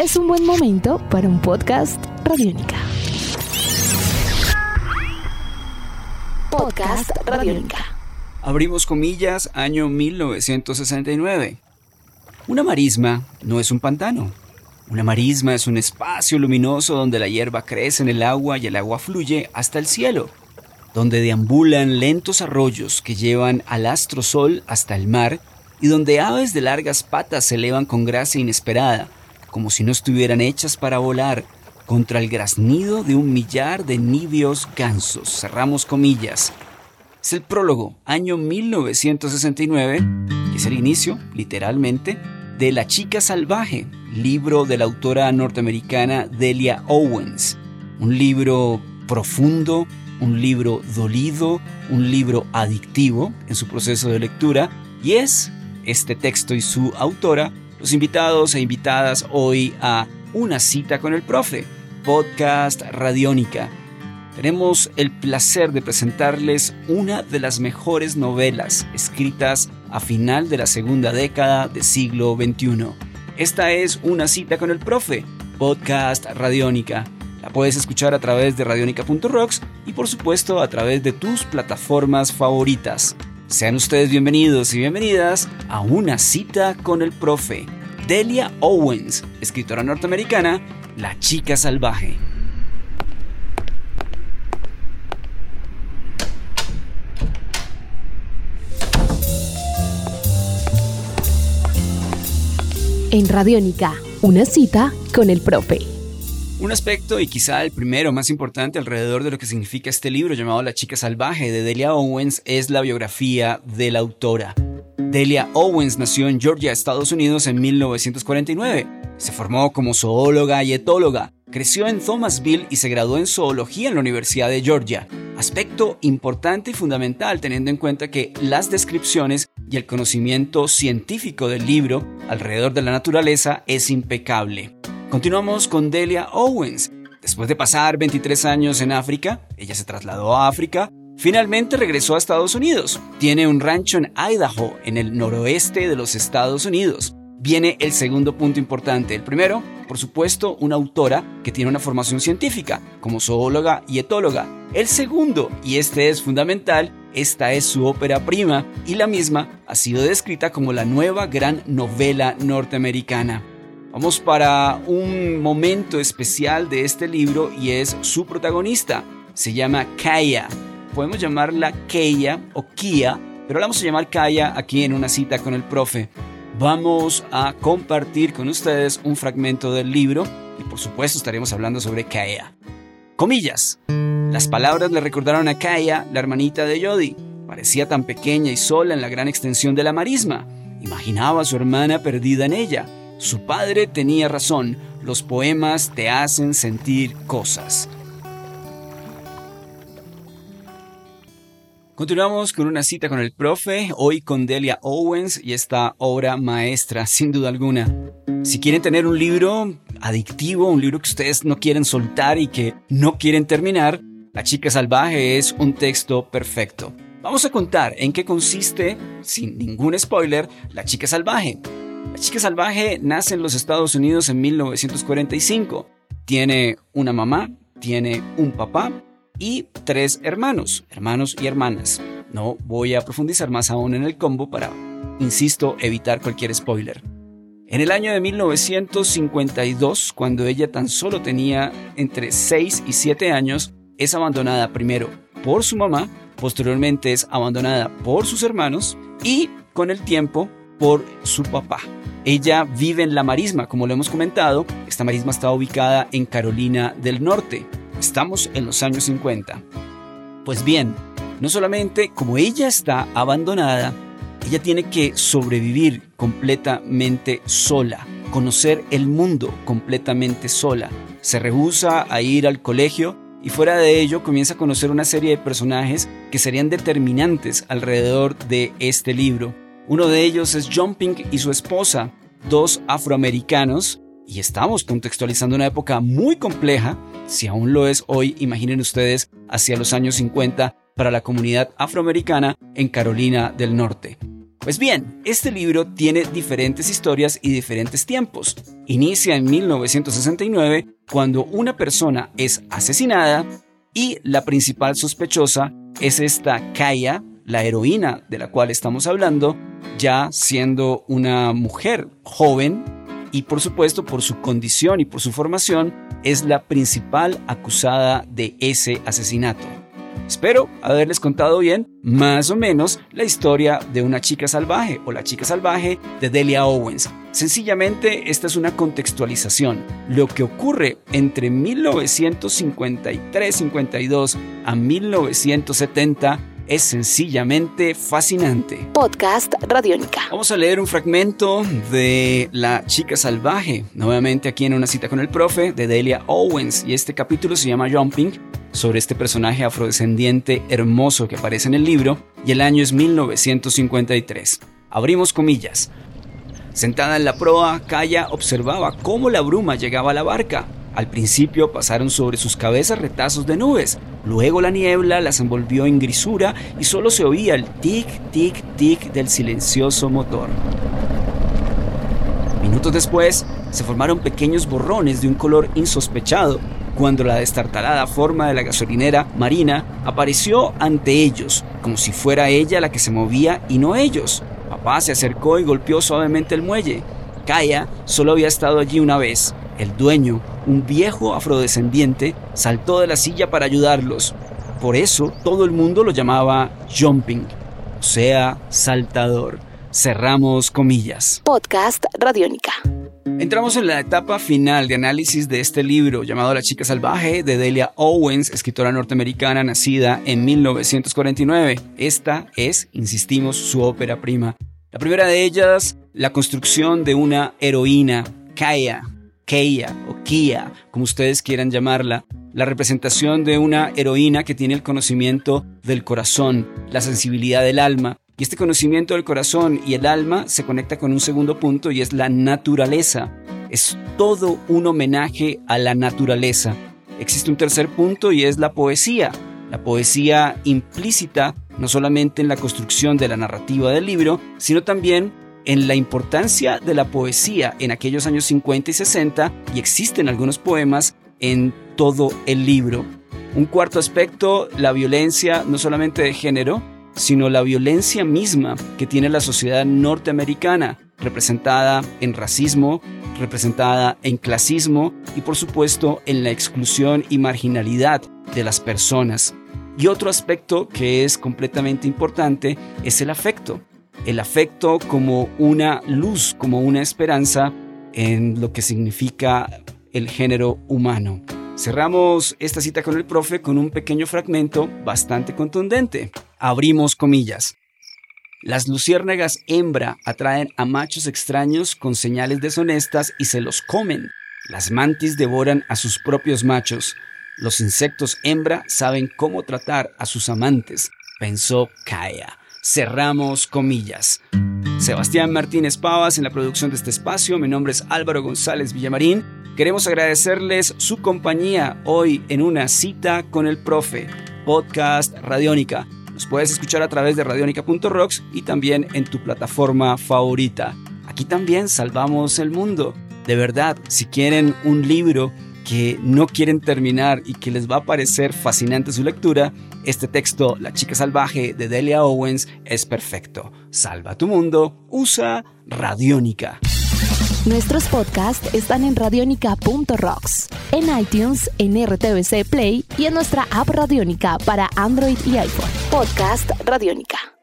es un buen momento para un podcast Radiónica. Podcast Radiónica. Abrimos comillas, año 1969. Una marisma no es un pantano. Una marisma es un espacio luminoso donde la hierba crece en el agua y el agua fluye hasta el cielo, donde deambulan lentos arroyos que llevan al astro sol hasta el mar y donde aves de largas patas se elevan con gracia inesperada, como si no estuvieran hechas para volar, contra el graznido de un millar de nibios gansos. Cerramos comillas. Es el prólogo, año 1969, que es el inicio, literalmente, de La chica salvaje, libro de la autora norteamericana Delia Owens. Un libro profundo, un libro dolido, un libro adictivo en su proceso de lectura, y es este texto y su autora los invitados e invitadas hoy a Una cita con el profe, podcast Radiónica tenemos el placer de presentarles una de las mejores novelas escritas a final de la segunda década del siglo XXI. Esta es Una cita con el profe, podcast Radiónica. La puedes escuchar a través de radionica.rocks y por supuesto a través de tus plataformas favoritas. Sean ustedes bienvenidos y bienvenidas a Una cita con el profe. Delia Owens, escritora norteamericana, La chica salvaje. En Radiónica, una cita con el profe. Un aspecto y quizá el primero más importante alrededor de lo que significa este libro llamado La chica salvaje de Delia Owens es la biografía de la autora. Delia Owens nació en Georgia, Estados Unidos en 1949. Se formó como zoóloga y etóloga. Creció en Thomasville y se graduó en zoología en la Universidad de Georgia. Aspecto importante y fundamental teniendo en cuenta que las descripciones y el conocimiento científico del libro alrededor de la naturaleza es impecable. Continuamos con Delia Owens. Después de pasar 23 años en África, ella se trasladó a África, finalmente regresó a Estados Unidos. Tiene un rancho en Idaho, en el noroeste de los Estados Unidos. Viene el segundo punto importante. El primero, por supuesto, una autora que tiene una formación científica, como zoóloga y etóloga. El segundo, y este es fundamental, esta es su ópera prima y la misma ha sido descrita como la nueva gran novela norteamericana. Vamos para un momento especial de este libro y es su protagonista. Se llama Kaya. Podemos llamarla Kaya o Kia, pero la vamos a llamar Kaya aquí en una cita con el profe. Vamos a compartir con ustedes un fragmento del libro y por supuesto estaremos hablando sobre Kaya. Comillas. Las palabras le recordaron a Kaya, la hermanita de Jody. Parecía tan pequeña y sola en la gran extensión de la marisma. Imaginaba a su hermana perdida en ella. Su padre tenía razón, los poemas te hacen sentir cosas. Continuamos con una cita con el profe, hoy con Delia Owens y esta obra maestra, sin duda alguna. Si quieren tener un libro adictivo, un libro que ustedes no quieren soltar y que no quieren terminar, la chica salvaje es un texto perfecto. Vamos a contar en qué consiste, sin ningún spoiler, La chica salvaje. La chica salvaje nace en los Estados Unidos en 1945. Tiene una mamá, tiene un papá y tres hermanos, hermanos y hermanas. No voy a profundizar más aún en el combo para, insisto, evitar cualquier spoiler. En el año de 1952, cuando ella tan solo tenía entre 6 y 7 años, es abandonada primero por su mamá, posteriormente es abandonada por sus hermanos y con el tiempo por su papá. Ella vive en la marisma, como lo hemos comentado. Esta marisma está ubicada en Carolina del Norte. Estamos en los años 50. Pues bien, no solamente como ella está abandonada, ella tiene que sobrevivir completamente sola, conocer el mundo completamente sola. Se rehúsa a ir al colegio y fuera de ello comienza a conocer una serie de personajes que serían determinantes alrededor de este libro. Uno de ellos es Jumping y su esposa, dos afroamericanos, y estamos contextualizando una época muy compleja, si aún lo es hoy, imaginen ustedes, hacia los años 50 para la comunidad afroamericana en Carolina del Norte. Pues bien, este libro tiene diferentes historias y diferentes tiempos. Inicia en 1969 cuando una persona es asesinada y la principal sospechosa es esta Kaya, la heroína de la cual estamos hablando, ya siendo una mujer joven y por supuesto por su condición y por su formación es la principal acusada de ese asesinato. Espero haberles contado bien, más o menos, la historia de una chica salvaje o la chica salvaje de Delia Owens. Sencillamente, esta es una contextualización. Lo que ocurre entre 1953-52 a 1970 es sencillamente fascinante. Podcast Radiónica. Vamos a leer un fragmento de La chica salvaje, nuevamente aquí en una cita con el profe de Delia Owens, y este capítulo se llama Jumping, sobre este personaje afrodescendiente hermoso que aparece en el libro, y el año es 1953. Abrimos comillas. Sentada en la proa, Kaya observaba cómo la bruma llegaba a la barca. Al principio pasaron sobre sus cabezas retazos de nubes, luego la niebla las envolvió en grisura y solo se oía el tic, tic, tic del silencioso motor. Minutos después, se formaron pequeños borrones de un color insospechado cuando la destartalada forma de la gasolinera marina apareció ante ellos, como si fuera ella la que se movía y no ellos. Papá se acercó y golpeó suavemente el muelle. Kaya solo había estado allí una vez, el dueño, un viejo afrodescendiente, saltó de la silla para ayudarlos. Por eso todo el mundo lo llamaba jumping, o sea, saltador. Cerramos comillas. Podcast Radiónica. Entramos en la etapa final de análisis de este libro llamado La chica salvaje de Delia Owens, escritora norteamericana nacida en 1949. Esta es, insistimos, su ópera prima. La primera de ellas, la construcción de una heroína, Kaya, Keia o Kia, como ustedes quieran llamarla, la representación de una heroína que tiene el conocimiento del corazón, la sensibilidad del alma. Y este conocimiento del corazón y el alma se conecta con un segundo punto y es la naturaleza. Es todo un homenaje a la naturaleza. Existe un tercer punto y es la poesía. La poesía implícita no solamente en la construcción de la narrativa del libro, sino también en la importancia de la poesía en aquellos años 50 y 60 y existen algunos poemas en todo el libro. Un cuarto aspecto, la violencia no solamente de género, sino la violencia misma que tiene la sociedad norteamericana, representada en racismo, representada en clasismo y por supuesto en la exclusión y marginalidad de las personas. Y otro aspecto que es completamente importante es el afecto el afecto como una luz, como una esperanza en lo que significa el género humano. Cerramos esta cita con el profe con un pequeño fragmento bastante contundente. Abrimos comillas. Las luciérnagas hembra atraen a machos extraños con señales deshonestas y se los comen. Las mantis devoran a sus propios machos. Los insectos hembra saben cómo tratar a sus amantes, pensó Kaya. Cerramos comillas. Sebastián Martínez Pavas en la producción de este espacio. Mi nombre es Álvaro González Villamarín. Queremos agradecerles su compañía hoy en una cita con el profe, podcast Radiónica. Nos puedes escuchar a través de radionica.rocks y también en tu plataforma favorita. Aquí también salvamos el mundo. De verdad, si quieren un libro que no quieren terminar y que les va a parecer fascinante su lectura, este texto, La chica salvaje de Delia Owens, es perfecto. Salva tu mundo, usa Radiónica. Nuestros podcasts están en radionica.rocks, en iTunes, en RTVC Play y en nuestra app Radiónica para Android y iPhone. Podcast Radiónica.